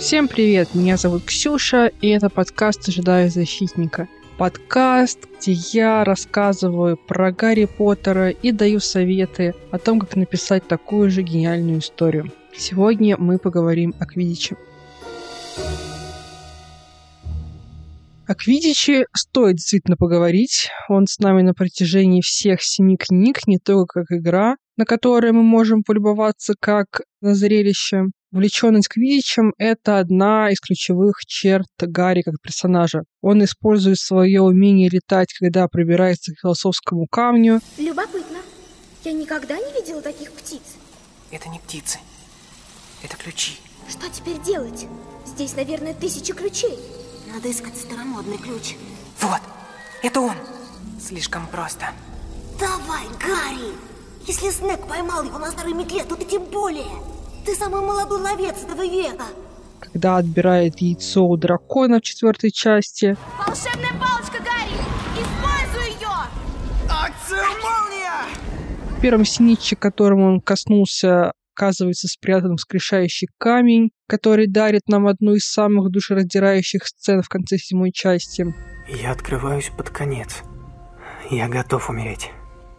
Всем привет, меня зовут Ксюша, и это подкаст «Ожидаю защитника». Подкаст, где я рассказываю про Гарри Поттера и даю советы о том, как написать такую же гениальную историю. Сегодня мы поговорим о Квидиче. О Квидиче стоит действительно поговорить. Он с нами на протяжении всех семи книг, не только как игра, на которой мы можем полюбоваться как на зрелище, Увлеченность Квидичем — это одна из ключевых черт Гарри как персонажа. Он использует свое умение летать, когда пробирается к философскому камню. Любопытно. Я никогда не видела таких птиц. Это не птицы. Это ключи. Что теперь делать? Здесь, наверное, тысячи ключей. Надо искать старомодный ключ. Вот, это он. Слишком просто. Давай, Гарри! Если Снег поймал его на старой метле, то ты тем более. Ты самый молодой ловец этого века. Когда отбирает яйцо у дракона в четвертой части. Волшебная палочка, Гарри! Используй ее! Акция молния! В первом синиче, которым он коснулся, оказывается спрятан воскрешающий камень, который дарит нам одну из самых душераздирающих сцен в конце седьмой части. Я открываюсь под конец. Я готов умереть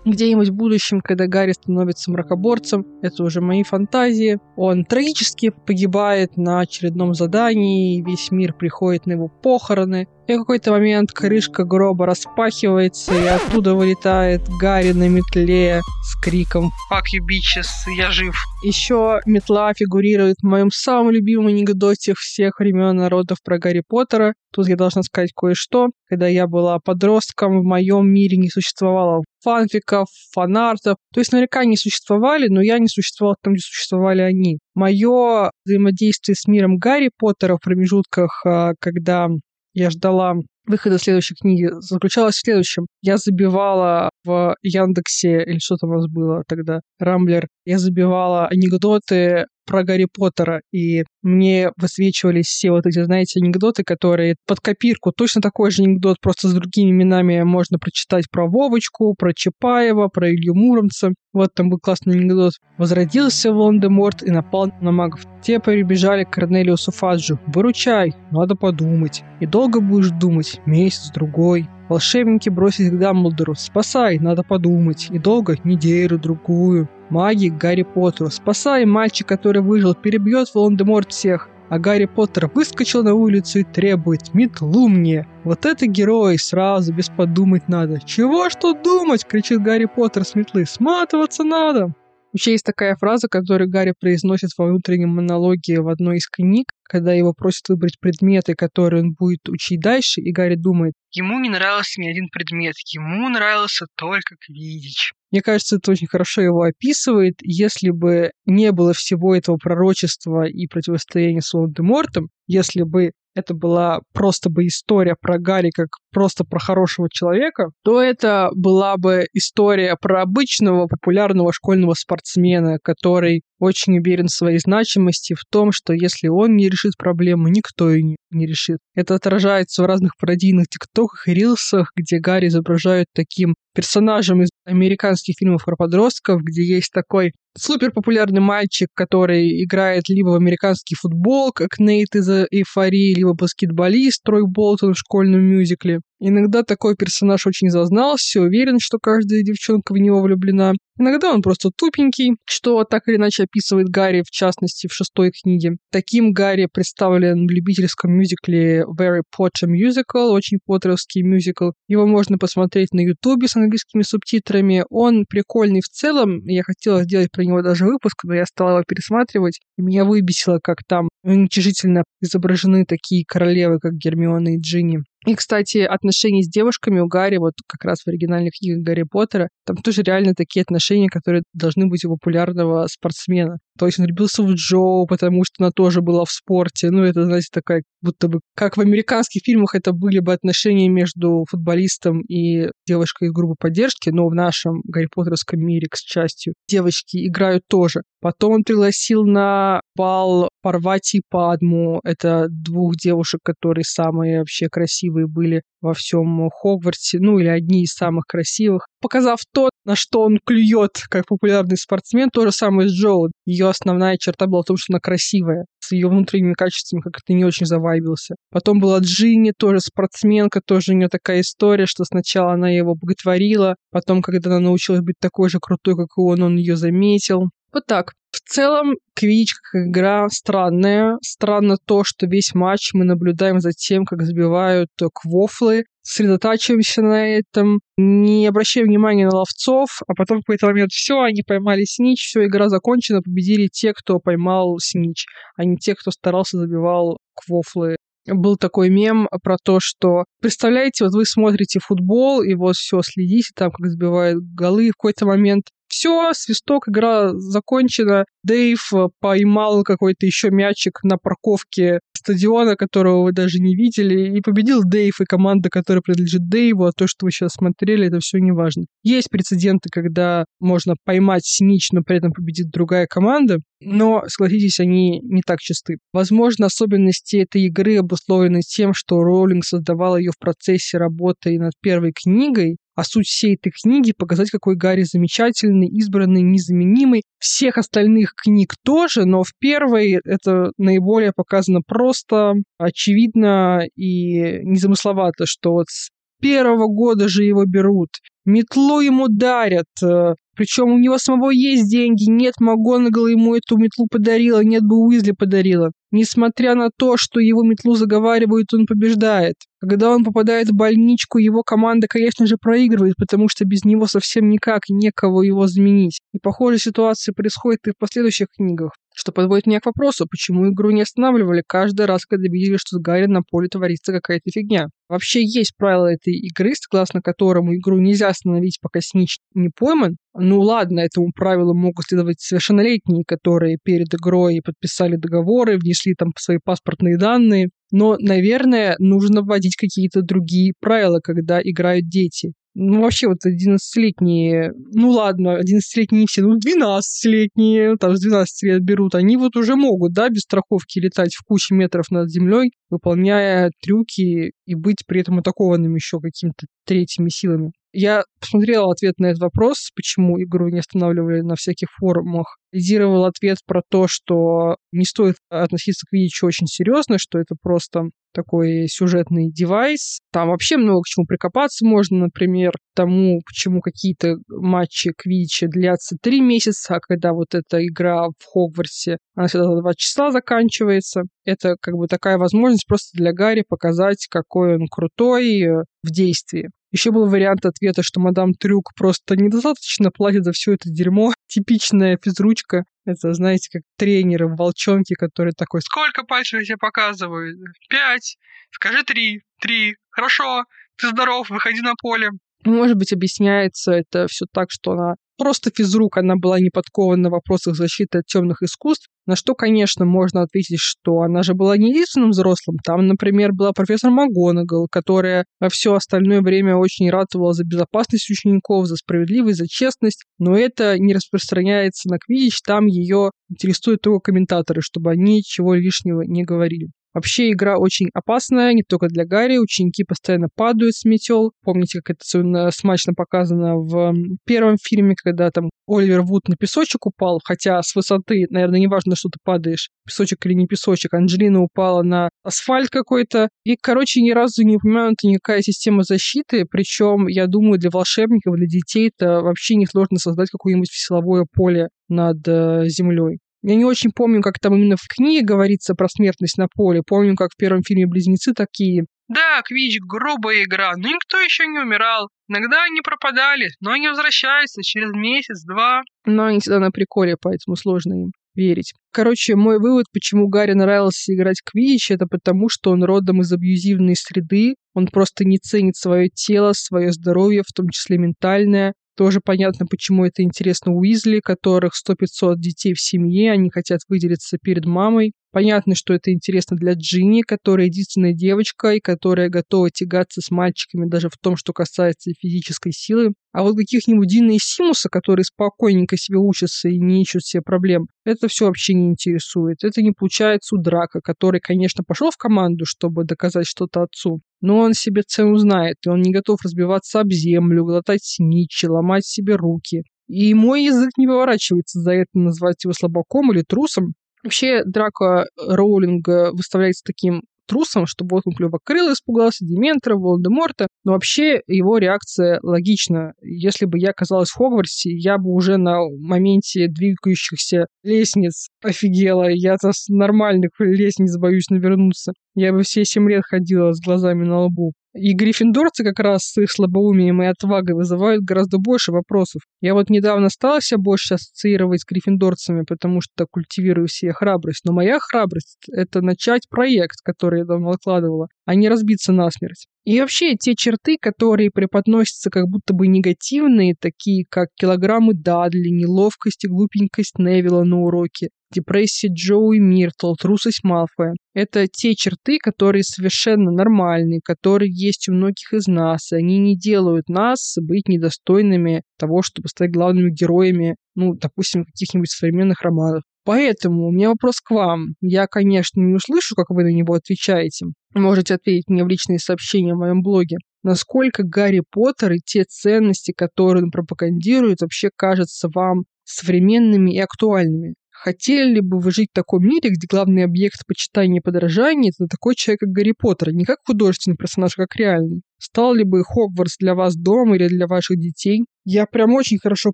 где-нибудь в будущем, когда Гарри становится мракоборцем, это уже мои фантазии, он трагически погибает на очередном задании, и весь мир приходит на его похороны, и в какой-то момент крышка гроба распахивается, и оттуда вылетает Гарри на метле с криком «Fuck you, bitches, я жив!». Еще метла фигурирует в моем самом любимом анекдоте всех времен народов про Гарри Поттера. Тут я должна сказать кое-что. Когда я была подростком, в моем мире не существовало фанфиков, фанартов. То есть наверняка не существовали, но я не существовала там, где существовали они. Мое взаимодействие с миром Гарри Поттера в промежутках, а, когда я ждала выхода следующей книги заключалась в следующем. Я забивала в Яндексе, или что там у нас было тогда, Рамблер, я забивала анекдоты про Гарри Поттера, и мне высвечивались все вот эти, знаете, анекдоты, которые под копирку, точно такой же анекдот, просто с другими именами можно прочитать про Вовочку, про Чапаева, про Илью Муромца. Вот там был классный анекдот. Возродился Волан-де-Морт и напал на магов. Те прибежали к Корнелиусу Фаджу. «Выручай, надо подумать. И долго будешь думать, месяц, другой. Волшебники бросились к Дамблдору. «Спасай, надо подумать. И долго? Неделю, другую. Маги к Гарри Поттеру. Спасай, мальчик, который выжил, перебьет Волан-де-Морт всех. А Гарри Поттер выскочил на улицу и требует «Метлу мне!» Вот это герой, сразу, без подумать надо. «Чего тут думать?» — кричит Гарри Поттер с метлы. «Сматываться надо!» Вообще есть такая фраза, которую Гарри произносит во внутреннем монологе в одной из книг, когда его просят выбрать предметы, которые он будет учить дальше, и Гарри думает, ему не нравился ни один предмет, ему нравился только Квидич. Мне кажется, это очень хорошо его описывает. Если бы не было всего этого пророчества и противостояния с Волан-де-Мортом, если бы это была просто бы история про Гарри как просто про хорошего человека, то это была бы история про обычного популярного школьного спортсмена, который очень уверен в своей значимости, в том, что если он не решит проблему, никто не, не решит. Это отражается в разных пародийных тиктоках и рилсах, где Гарри изображают таким персонажем из американских фильмов про подростков, где есть такой супер популярный мальчик, который играет либо в американский футбол, как Нейт из «Эйфории», либо баскетболист Трой Болтон в школьном мюзикле. Иногда такой персонаж очень зазнался, уверен, что каждая девчонка в него влюблена. Иногда он просто тупенький, что так или иначе описывает Гарри, в частности, в шестой книге. Таким Гарри представлен в любительском мюзикле Very Potter Musical, очень поттеровский мюзикл. Его можно посмотреть на ютубе с английскими субтитрами. Он прикольный в целом. Я хотела сделать про него даже выпуск, но я стала его пересматривать. И меня выбесило, как там уничижительно изображены такие королевы, как Гермиона и Джинни. И, кстати, отношения с девушками у Гарри, вот как раз в оригинальных книгах Гарри Поттера, там тоже реально такие отношения, которые должны быть у популярного спортсмена. То есть он влюбился в Джо, потому что она тоже была в спорте. Ну, это, знаете, такая, будто бы, как в американских фильмах это были бы отношения между футболистом и девушкой из группы поддержки, но в нашем Гарри Поттерском мире, к счастью, девочки играют тоже. Потом он пригласил на бал Парвати Падму. Это двух девушек, которые самые вообще красивые были во всем Хогвартсе, ну или одни из самых красивых, показав то, на что он клюет, как популярный спортсмен. То же самое с Джоу. Ее основная черта была в том, что она красивая. С ее внутренними качествами как-то не очень завайбился. Потом была Джинни, тоже спортсменка, тоже у нее такая история, что сначала она его боготворила, потом, когда она научилась быть такой же крутой, как и он, он ее заметил. Вот так. В целом, Квич как игра странная. Странно то, что весь матч мы наблюдаем за тем, как забивают квофлы, сосредотачиваемся на этом, не обращаем внимания на ловцов, а потом в какой-то момент все, они поймали снич, все, игра закончена, победили те, кто поймал снич, а не те, кто старался забивал квофлы. Был такой мем про то, что представляете, вот вы смотрите футбол, и вот все следите там, как забивают голы, в какой-то момент все, свисток, игра закончена. Дэйв э, поймал какой-то еще мячик на парковке стадиона, которого вы даже не видели, и победил Дэйв и команда, которая принадлежит Дэйву, а то, что вы сейчас смотрели, это все не важно. Есть прецеденты, когда можно поймать снич, но при этом победит другая команда, но, согласитесь, они не так чисты. Возможно, особенности этой игры обусловлены тем, что Роулинг создавал ее в процессе работы над первой книгой, а суть всей этой книги — показать, какой Гарри замечательный, избранный, незаменимый. Всех остальных книг тоже, но в первой это наиболее показано просто, очевидно и незамысловато, что вот с первого года же его берут, метлу ему дарят, э, причем у него самого есть деньги, нет, МакГонагал ему эту метлу подарила, нет бы Уизли подарила. Несмотря на то, что его метлу заговаривают, он побеждает. Когда он попадает в больничку, его команда, конечно же, проигрывает, потому что без него совсем никак некого его заменить. И похожая ситуация происходит и в последующих книгах. Что подводит меня к вопросу, почему игру не останавливали каждый раз, когда видели, что с Гарри на поле творится какая-то фигня. Вообще есть правило этой игры, согласно которому игру нельзя остановить, пока снич не пойман. Ну ладно, этому правилу могут следовать совершеннолетние, которые перед игрой подписали договоры, внесли там свои паспортные данные. Но, наверное, нужно вводить какие-то другие правила, когда играют дети. Ну, вообще, вот 11-летние, ну ладно, 11-летние все, ну, 12-летние, там, с 12 лет берут, они вот уже могут, да, без страховки летать в куче метров над землей, выполняя трюки и быть при этом атакованными еще какими-то третьими силами. Я посмотрела ответ на этот вопрос, почему игру не останавливали на всяких форумах. Лидировал ответ про то, что не стоит относиться к Вичу очень серьезно, что это просто такой сюжетный девайс. Там вообще много к чему прикопаться можно, например, тому, почему какие-то матчи Квича длятся три месяца, а когда вот эта игра в Хогвартсе, она всегда за два часа заканчивается. Это как бы такая возможность просто для Гарри показать, какой он крутой э, в действии. Еще был вариант ответа, что мадам Трюк просто недостаточно платит за все это дерьмо. Типичная физручка. Это, знаете, как тренеры в волчонке, который такой, сколько пальцев я тебе показываю? Пять. Скажи три. Три. Хорошо. Ты здоров, выходи на поле. Может быть, объясняется это все так, что она просто физрук, она была не подкована в вопросах защиты от темных искусств, на что, конечно, можно ответить, что она же была не единственным взрослым. Там, например, была профессор МакГонагал, которая во все остальное время очень ратовала за безопасность учеников, за справедливость, за честность, но это не распространяется на Квидич, там ее интересуют только комментаторы, чтобы они ничего лишнего не говорили. Вообще игра очень опасная, не только для Гарри. Ученики постоянно падают с метел. Помните, как это смачно показано в первом фильме, когда там Оливер Вуд на песочек упал, хотя с высоты, наверное, не важно, что ты падаешь, песочек или не песочек. Анджелина упала на асфальт какой-то. И, короче, ни разу не упомянута никакая система защиты. Причем, я думаю, для волшебников, для детей это вообще несложно создать какое-нибудь силовое поле над э, землей. Я не очень помню, как там именно в книге говорится про смертность на поле. Помню, как в первом фильме «Близнецы» такие. Да, Квич — грубая игра, но никто еще не умирал. Иногда они пропадали, но они возвращаются через месяц-два. Но они всегда на приколе, поэтому сложно им верить. Короче, мой вывод, почему Гарри нравилось играть Квич, это потому, что он родом из абьюзивной среды, он просто не ценит свое тело, свое здоровье, в том числе ментальное, тоже понятно, почему это интересно Уизли, которых 100-500 детей в семье, они хотят выделиться перед мамой. Понятно, что это интересно для Джинни, которая единственная девочка и которая готова тягаться с мальчиками даже в том, что касается физической силы. А вот каких-нибудь Дина и Симуса, которые спокойненько себе учатся и не ищут себе проблем, это все вообще не интересует. Это не получается у Драка, который, конечно, пошел в команду, чтобы доказать что-то отцу, но он себе цену знает, и он не готов разбиваться об землю, глотать сничи, ломать себе руки. И мой язык не поворачивается за это назвать его слабаком или трусом. Вообще, Драко Роулинга выставляется таким трусом, чтобы вот он клювокрыл испугался, Дементора, Волан-де-Морта. Но вообще его реакция логична. Если бы я оказалась в Хогвартсе, я бы уже на моменте двигающихся лестниц офигела. Я-то с нормальных лестниц боюсь навернуться. Я бы все семь лет ходила с глазами на лбу. И гриффиндорцы как раз с их слабоумием и отвагой вызывают гораздо больше вопросов. Я вот недавно стала себя больше ассоциировать с гриффиндорцами, потому что культивирую себе храбрость. Но моя храбрость — это начать проект, который я давно откладывала, а не разбиться насмерть. И вообще те черты, которые преподносятся как будто бы негативные, такие как килограммы Дадли, неловкость и глупенькость Невилла на уроке, депрессия Джоуи Миртл, трусость Малфоя. Это те черты, которые совершенно нормальные, которые есть у многих из нас, и они не делают нас быть недостойными того, чтобы стать главными героями, ну, допустим, каких-нибудь современных романов. Поэтому у меня вопрос к вам. Я, конечно, не услышу, как вы на него отвечаете. Можете ответить мне в личные сообщения в моем блоге. Насколько Гарри Поттер и те ценности, которые он пропагандирует, вообще кажутся вам современными и актуальными? Хотели ли бы вы жить в таком мире, где главный объект почитания и подражания – это такой человек, как Гарри Поттер, не как художественный персонаж, а как реальный? Стал ли бы Хогвартс для вас домом или для ваших детей? Я прям очень хорошо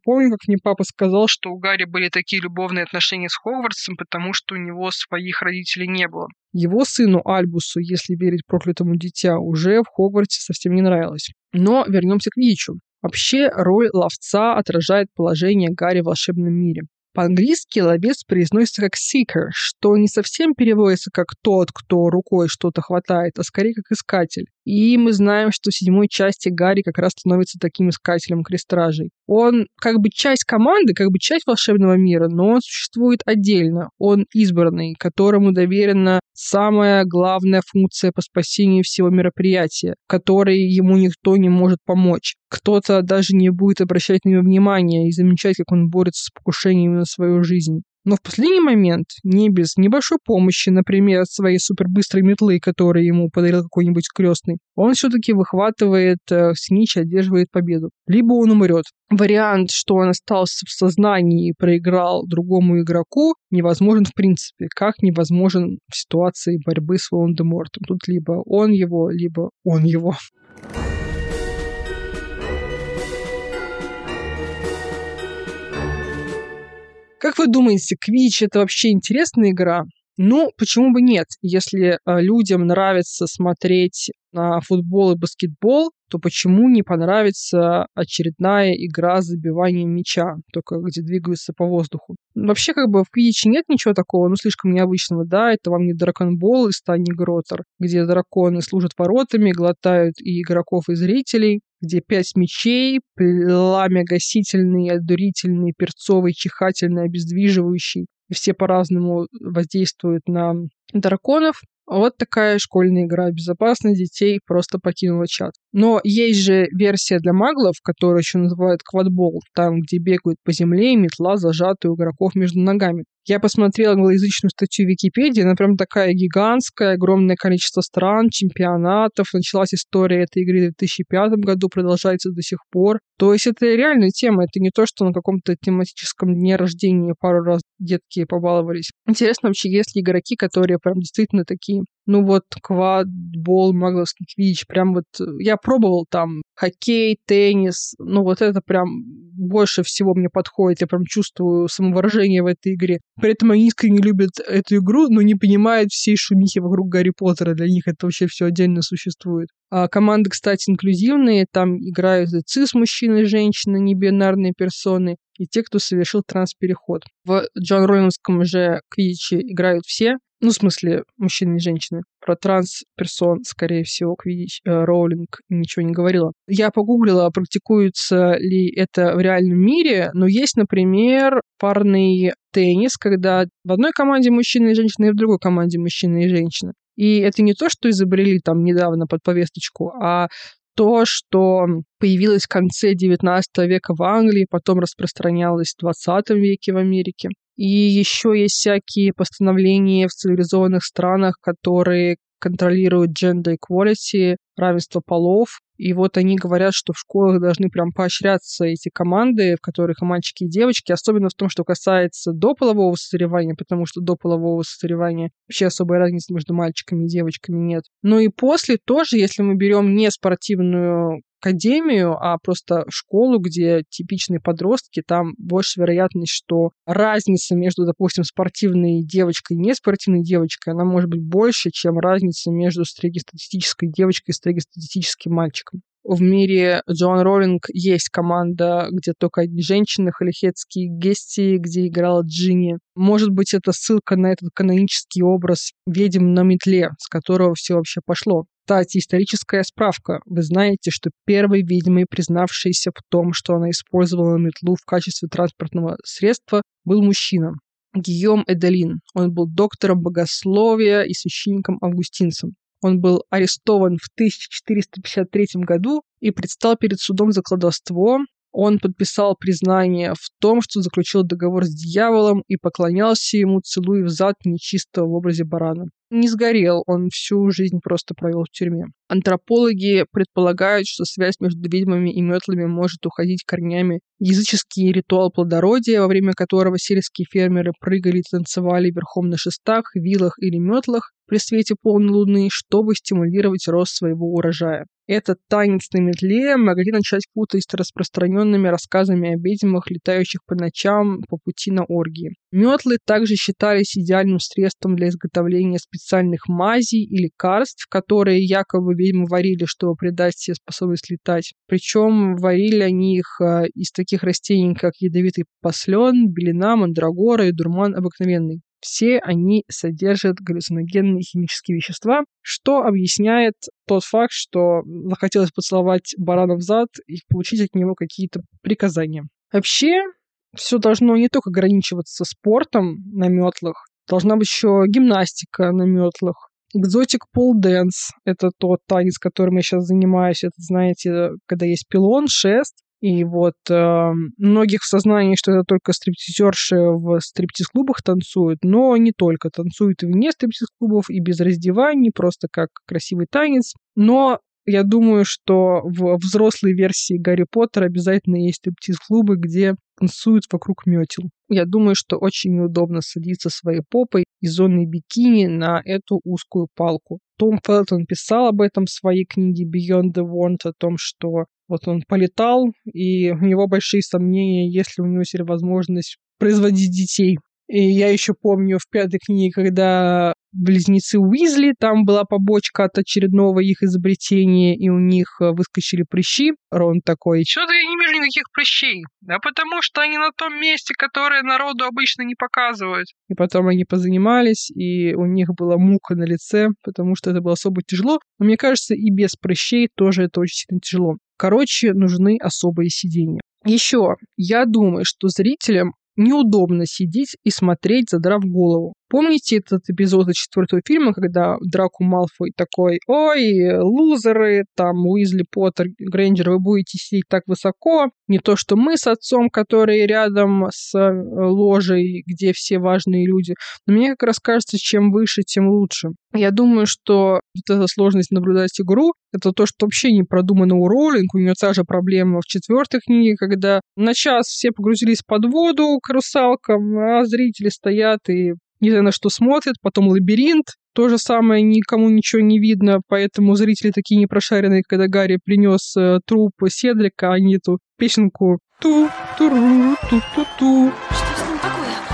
помню, как мне папа сказал, что у Гарри были такие любовные отношения с Хогвартсом, потому что у него своих родителей не было. Его сыну Альбусу, если верить проклятому дитя, уже в Хогвартсе совсем не нравилось. Но вернемся к Вичу. Вообще, роль ловца отражает положение Гарри в волшебном мире. По-английски ловец произносится как seeker, что не совсем переводится как тот, кто рукой что-то хватает, а скорее как искатель. И мы знаем, что в седьмой части Гарри как раз становится таким искателем крестражей. Он как бы часть команды, как бы часть волшебного мира, но он существует отдельно. Он избранный, которому доверена самая главная функция по спасению всего мероприятия, которой ему никто не может помочь. Кто-то даже не будет обращать на него внимания и замечать, как он борется с покушениями на свою жизнь. Но в последний момент, не без небольшой помощи, например, от своей супербыстрой метлы, которую ему подарил какой-нибудь крестный, он все-таки выхватывает э, снич и одерживает победу. Либо он умрет. Вариант, что он остался в сознании и проиграл другому игроку, невозможен в принципе, как невозможен в ситуации борьбы с Волан-де-Мортом. Тут либо он его, либо он его. Как вы думаете, Квич это вообще интересная игра? Ну, почему бы нет? Если э, людям нравится смотреть на футбол и баскетбол, то почему не понравится очередная игра с забиванием мяча, только где двигаются по воздуху? Вообще, как бы в Квидиче нет ничего такого, ну, слишком необычного, да, это вам не драконбол и Стани Гротер, где драконы служат воротами, глотают и игроков, и зрителей, где пять мечей, пламя гасительный, одурительный, перцовый, чихательный, обездвиживающий, все по-разному воздействуют на драконов. Вот такая школьная игра безопасность детей просто покинула чат. Но есть же версия для маглов, которую еще называют квадбол, там, где бегают по земле и метла зажатая у игроков между ногами. Я посмотрела англоязычную статью в Википедии, она прям такая гигантская, огромное количество стран, чемпионатов. Началась история этой игры в 2005 году, продолжается до сих пор. То есть это реальная тема, это не то, что на каком-то тематическом дне рождения пару раз детки побаловались. Интересно вообще, есть ли игроки, которые прям действительно такие ну вот квадбол, магловский квич, прям вот я пробовал там хоккей, теннис, ну вот это прям больше всего мне подходит, я прям чувствую самовыражение в этой игре. При этом они искренне любят эту игру, но не понимают всей шумихи вокруг Гарри Поттера, для них это вообще все отдельно существует. А команды, кстати, инклюзивные, там играют и цис мужчины и женщины, не бинарные персоны, и те, кто совершил транспереход. В Джон Роллинском же квиче играют все, ну, в смысле, мужчины и женщины. Про транс-персон, скорее всего, Квидич, э, Роулинг ничего не говорила. Я погуглила, практикуется ли это в реальном мире, но есть, например, парный теннис, когда в одной команде мужчина и женщина, и в другой команде мужчина и женщина. И это не то, что изобрели там недавно под повесточку, а то, что появилось в конце XIX века в Англии, потом распространялось в XX веке в Америке. И еще есть всякие постановления в цивилизованных странах, которые контролируют gender equality, равенство полов. И вот они говорят, что в школах должны прям поощряться эти команды, в которых и мальчики, и девочки, особенно в том, что касается дополового созревания, потому что до полового созревания вообще особой разницы между мальчиками и девочками нет. Но и после тоже, если мы берем не спортивную академию, а просто школу, где типичные подростки, там больше вероятность, что разница между, допустим, спортивной девочкой и неспортивной девочкой, она может быть больше, чем разница между среднестатистической девочкой и среднестатистическим мальчиком. В мире Джоан Роллинг есть команда, где только одни женщины, Халихетские Гести, где играла Джинни. Может быть, это ссылка на этот канонический образ ведьм на метле, с которого все вообще пошло. Кстати, историческая справка. Вы знаете, что первой ведьмой, признавшейся в том, что она использовала метлу в качестве транспортного средства, был мужчина. Гийом Эделин. Он был доктором богословия и священником-августинцем. Он был арестован в 1453 году и предстал перед судом за кладовство, он подписал признание в том, что заключил договор с дьяволом и поклонялся ему, целуя в зад нечистого в образе барана. Не сгорел, он всю жизнь просто провел в тюрьме. Антропологи предполагают, что связь между ведьмами и метлами может уходить корнями языческий ритуал плодородия, во время которого сельские фермеры прыгали и танцевали верхом на шестах, вилах или метлах при свете полной луны, чтобы стимулировать рост своего урожая. Этот танец на метле могли начать путать с распространенными рассказами о ведьмах, летающих по ночам по пути на оргии. Метлы также считались идеальным средством для изготовления специальных мазей и лекарств, которые якобы ведьмы варили, чтобы придать себе способность летать. Причем варили они их а, из таких растений, как ядовитый послен, белина, мандрагора и дурман обыкновенный. Все они содержат галлюциногенные химические вещества, что объясняет тот факт, что захотелось поцеловать барана в зад и получить от него какие-то приказания. Вообще, все должно не только ограничиваться спортом на метлах, должна быть еще гимнастика на метлах. Exotic pole dance — это тот танец, которым я сейчас занимаюсь. Это, знаете, когда есть пилон, шест, и вот э, многих в сознании, что это только стриптизерши в стриптиз-клубах танцуют, но не только. Танцуют и вне стриптиз-клубов, и без раздеваний, просто как красивый танец. Но я думаю, что в взрослой версии Гарри Поттера обязательно есть стриптиз-клубы, где танцуют вокруг метел. Я думаю, что очень неудобно садиться своей попой из зоны бикини на эту узкую палку. Том Фелтон писал об этом в своей книге Beyond the Want, о том, что вот он полетал, и у него большие сомнения, есть ли у него теперь возможность производить детей. И я еще помню в пятой книге, когда близнецы Уизли, там была побочка от очередного их изобретения, и у них э, выскочили прыщи. Рон такой, что-то я не вижу никаких прыщей. Да потому что они на том месте, которое народу обычно не показывают. И потом они позанимались, и у них была мука на лице, потому что это было особо тяжело. Но мне кажется, и без прыщей тоже это очень сильно тяжело. Короче, нужны особые сидения. Еще, я думаю, что зрителям неудобно сидеть и смотреть, задрав голову. Помните этот эпизод из четвертого фильма, когда Драку Малфой такой, ой, лузеры, там, Уизли Поттер, Грейнджер, вы будете сидеть так высоко, не то что мы с отцом, которые рядом с э, ложей, где все важные люди. Но мне как раз кажется, чем выше, тем лучше. Я думаю, что вот эта сложность наблюдать игру, это то, что вообще не продумано у Роллинг. У нее та же проблема в четвертой книге, когда на час все погрузились под воду к русалкам, а зрители стоят и не знаю, на что смотрят, потом лабиринт, то же самое, никому ничего не видно, поэтому зрители такие непрошаренные, когда Гарри принес э, труп Седрика, они эту песенку ту ту ру ту ту ту Что с ним такое?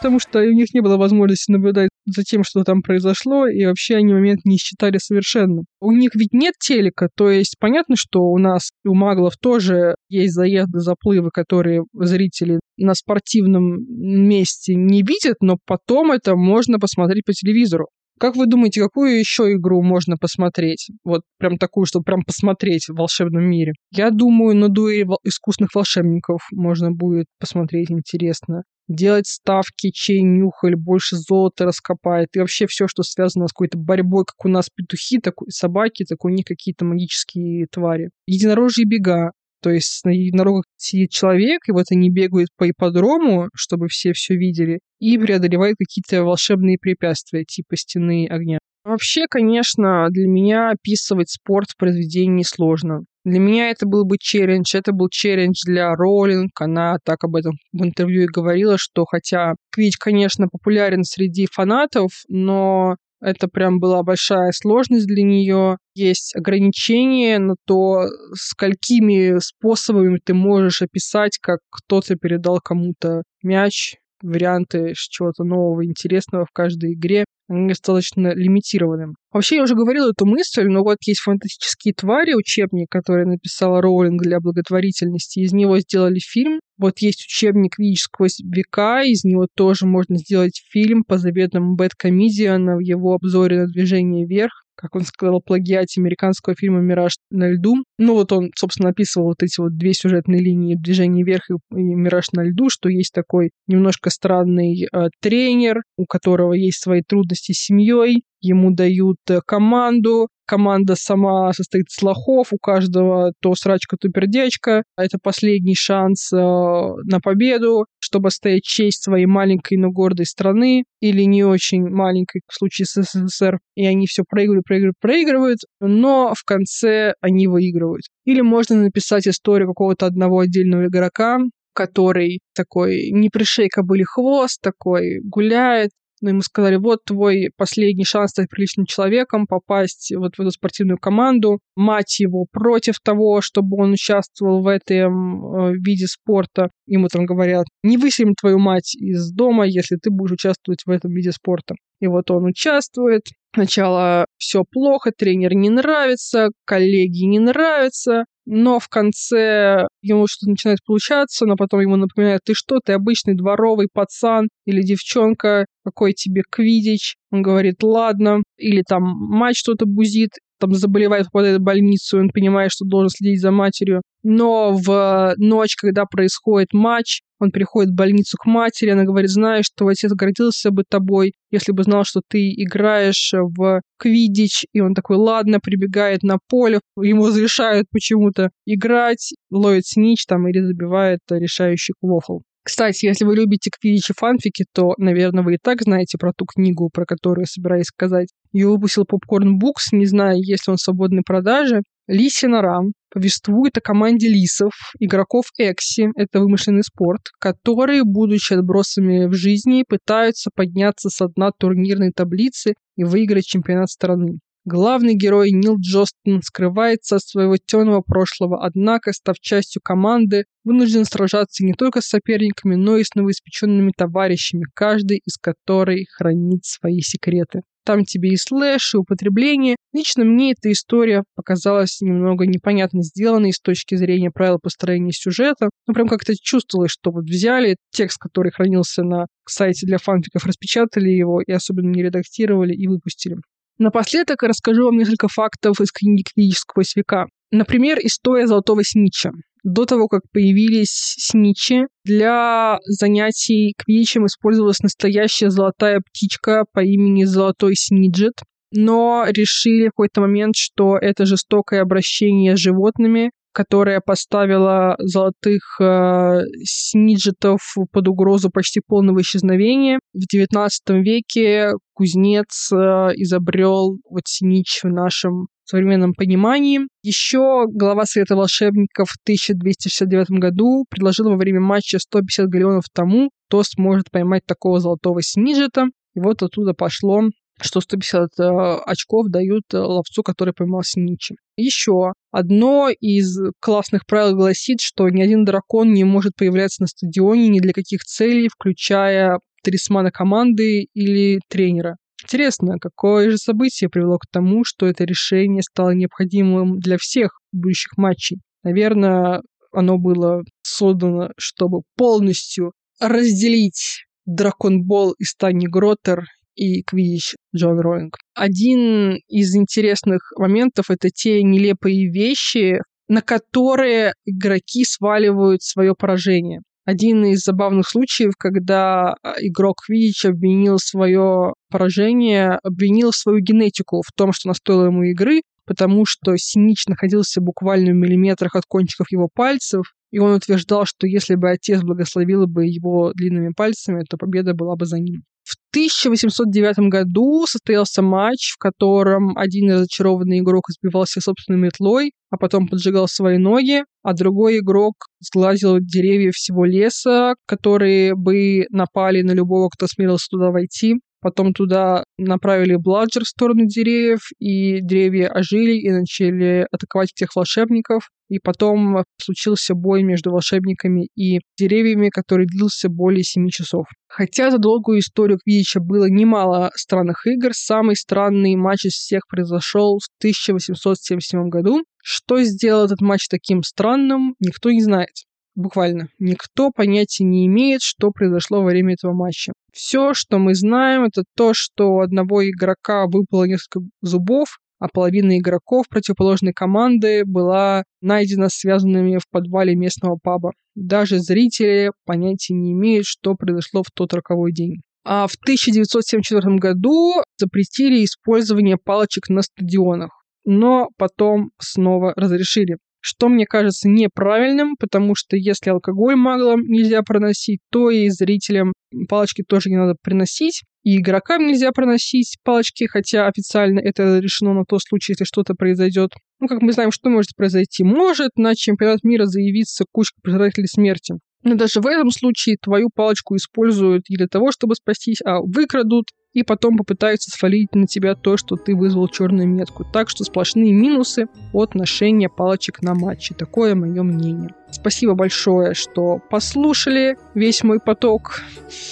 потому что у них не было возможности наблюдать за тем, что там произошло, и вообще они момент не считали совершенно. У них ведь нет телека, то есть понятно, что у нас у маглов тоже есть заезды, заплывы, которые зрители на спортивном месте не видят, но потом это можно посмотреть по телевизору. Как вы думаете, какую еще игру можно посмотреть? Вот прям такую, чтобы прям посмотреть в волшебном мире. Я думаю, на дуэль искусных волшебников можно будет посмотреть интересно делать ставки, чей нюхаль больше золота раскопает, и вообще все, что связано с какой-то борьбой, как у нас петухи, так и собаки, так у них какие-то магические твари. Единорожьи бега. То есть на единорогах сидит человек, и вот они бегают по ипподрому, чтобы все все видели, и преодолевают какие-то волшебные препятствия, типа стены огня. Вообще, конечно, для меня описывать спорт в произведении сложно. Для меня это был бы челлендж. Это был челлендж для Роллинг. Она так об этом в интервью и говорила, что хотя Квич, конечно, популярен среди фанатов, но это прям была большая сложность для нее. Есть ограничения на то, сколькими способами ты можешь описать, как кто-то передал кому-то мяч, варианты чего-то нового, интересного в каждой игре достаточно лимитированы. Вообще, я уже говорила эту мысль, но вот есть «Фантастические твари», учебник, который написала Роулинг для благотворительности. Из него сделали фильм. Вот есть учебник «Видишь сквозь века», из него тоже можно сделать фильм по заветам Бэт Комедиана в его обзоре на «Движение вверх» как он сказал, плагиате американского фильма «Мираж на льду». Ну вот он, собственно, описывал вот эти вот две сюжетные линии «Движение вверх» и «Мираж на льду», что есть такой немножко странный э, тренер, у которого есть свои трудности с семьей, ему дают э, команду, команда сама состоит из лохов, у каждого то срачка, то пердечка. Это последний шанс э, на победу, чтобы стоять честь своей маленькой, но гордой страны, или не очень маленькой, в случае с СССР. И они все проигрывают, проигрывают, проигрывают, но в конце они выигрывают. Или можно написать историю какого-то одного отдельного игрока, который такой не пришей кобыли хвост, такой гуляет, но ему сказали, вот твой последний шанс стать приличным человеком, попасть вот в эту спортивную команду. Мать его против того, чтобы он участвовал в этом э, виде спорта. Ему там говорят, не выселим твою мать из дома, если ты будешь участвовать в этом виде спорта. И вот он участвует. Сначала все плохо, тренер не нравится, коллеги не нравятся, но в конце ему что-то начинает получаться, но потом ему напоминают, ты что, ты обычный дворовый пацан или девчонка, какой тебе квидич? Он говорит, ладно. Или там мать что-то бузит, там заболевает, попадает в больницу, и он понимает, что должен следить за матерью. Но в ночь, когда происходит матч, он приходит в больницу к матери, она говорит, знаешь, твой отец гордился бы тобой, если бы знал, что ты играешь в квидич. И он такой, ладно, прибегает на поле, ему разрешают почему-то играть, ловит снич там или забивает решающий квофл. Кстати, если вы любите квидич и фанфики, то, наверное, вы и так знаете про ту книгу, про которую я собираюсь сказать. Ее выпустил Popcorn Books, не знаю, есть ли он в свободной продаже. Лисия нора повествует о команде лисов, игроков Экси, это вымышленный спорт, которые, будучи отбросами в жизни, пытаются подняться с дна турнирной таблицы и выиграть чемпионат страны. Главный герой Нил Джостон скрывается от своего темного прошлого, однако, став частью команды, вынужден сражаться не только с соперниками, но и с новоиспеченными товарищами, каждый из которых хранит свои секреты. Там тебе и слэш, и употребление. Лично мне эта история показалась немного непонятно сделанной с точки зрения правил построения сюжета. Ну, прям как-то чувствовалось, что вот взяли текст, который хранился на сайте для фанфиков, распечатали его и особенно не редактировали и выпустили. Напоследок расскажу вам несколько фактов из книги «Квидич сквозь века». Например, история золотого снича. До того, как появились сничи, для занятий квичем использовалась настоящая золотая птичка по имени Золотой Сниджет, но решили в какой-то момент, что это жестокое обращение с животными, которая поставила золотых э, сниджетов под угрозу почти полного исчезновения. В XIX веке кузнец э, изобрел вот снич в нашем современном понимании. Еще глава Совета волшебников в 1269 году предложил во время матча 150 галеонов тому, кто сможет поймать такого золотого сниджета. И вот оттуда пошло что 150 э, очков дают э, ловцу, который поймал Синичи. Еще одно из классных правил гласит, что ни один дракон не может появляться на стадионе ни для каких целей, включая талисмана команды или тренера. Интересно, какое же событие привело к тому, что это решение стало необходимым для всех будущих матчей? Наверное, оно было создано, чтобы полностью разделить Драконбол и Стани Гроттер и Квидич Джон Роулинг. Один из интересных моментов — это те нелепые вещи, на которые игроки сваливают свое поражение. Один из забавных случаев, когда игрок Квидич обвинил свое поражение, обвинил свою генетику в том, что она стоила ему игры, потому что Синич находился буквально в миллиметрах от кончиков его пальцев, и он утверждал, что если бы отец благословил бы его длинными пальцами, то победа была бы за ним. В 1809 году состоялся матч, в котором один разочарованный игрок избивался собственной метлой, а потом поджигал свои ноги, а другой игрок сглазил деревья всего леса, которые бы напали на любого, кто смелился туда войти. Потом туда направили бладжер в сторону деревьев, и деревья ожили и начали атаковать тех волшебников. И потом случился бой между волшебниками и деревьями, который длился более семи часов. Хотя за долгую историю Квидича было немало странных игр, самый странный матч из всех произошел в 1877 году. Что сделал этот матч таким странным, никто не знает буквально никто понятия не имеет, что произошло во время этого матча. Все, что мы знаем, это то, что у одного игрока выпало несколько зубов, а половина игроков противоположной команды была найдена связанными в подвале местного паба. Даже зрители понятия не имеют, что произошло в тот роковой день. А в 1974 году запретили использование палочек на стадионах, но потом снова разрешили что мне кажется неправильным, потому что если алкоголь маглам нельзя проносить, то и зрителям палочки тоже не надо приносить. И игрокам нельзя проносить палочки, хотя официально это решено на тот случай, если что-то произойдет. Ну, как мы знаем, что может произойти? Может на чемпионат мира заявиться кучка пожирателей смерти. Но даже в этом случае твою палочку используют не для того, чтобы спастись, а выкрадут, и потом попытаются свалить на тебя то, что ты вызвал черную метку. Так что сплошные минусы от ношения палочек на матче. Такое мое мнение. Спасибо большое, что послушали весь мой поток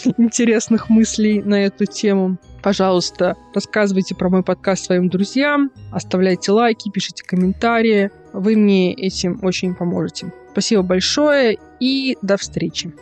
интересных мыслей на эту тему. Пожалуйста, рассказывайте про мой подкаст своим друзьям, оставляйте лайки, пишите комментарии. Вы мне этим очень поможете. Спасибо большое и до встречи.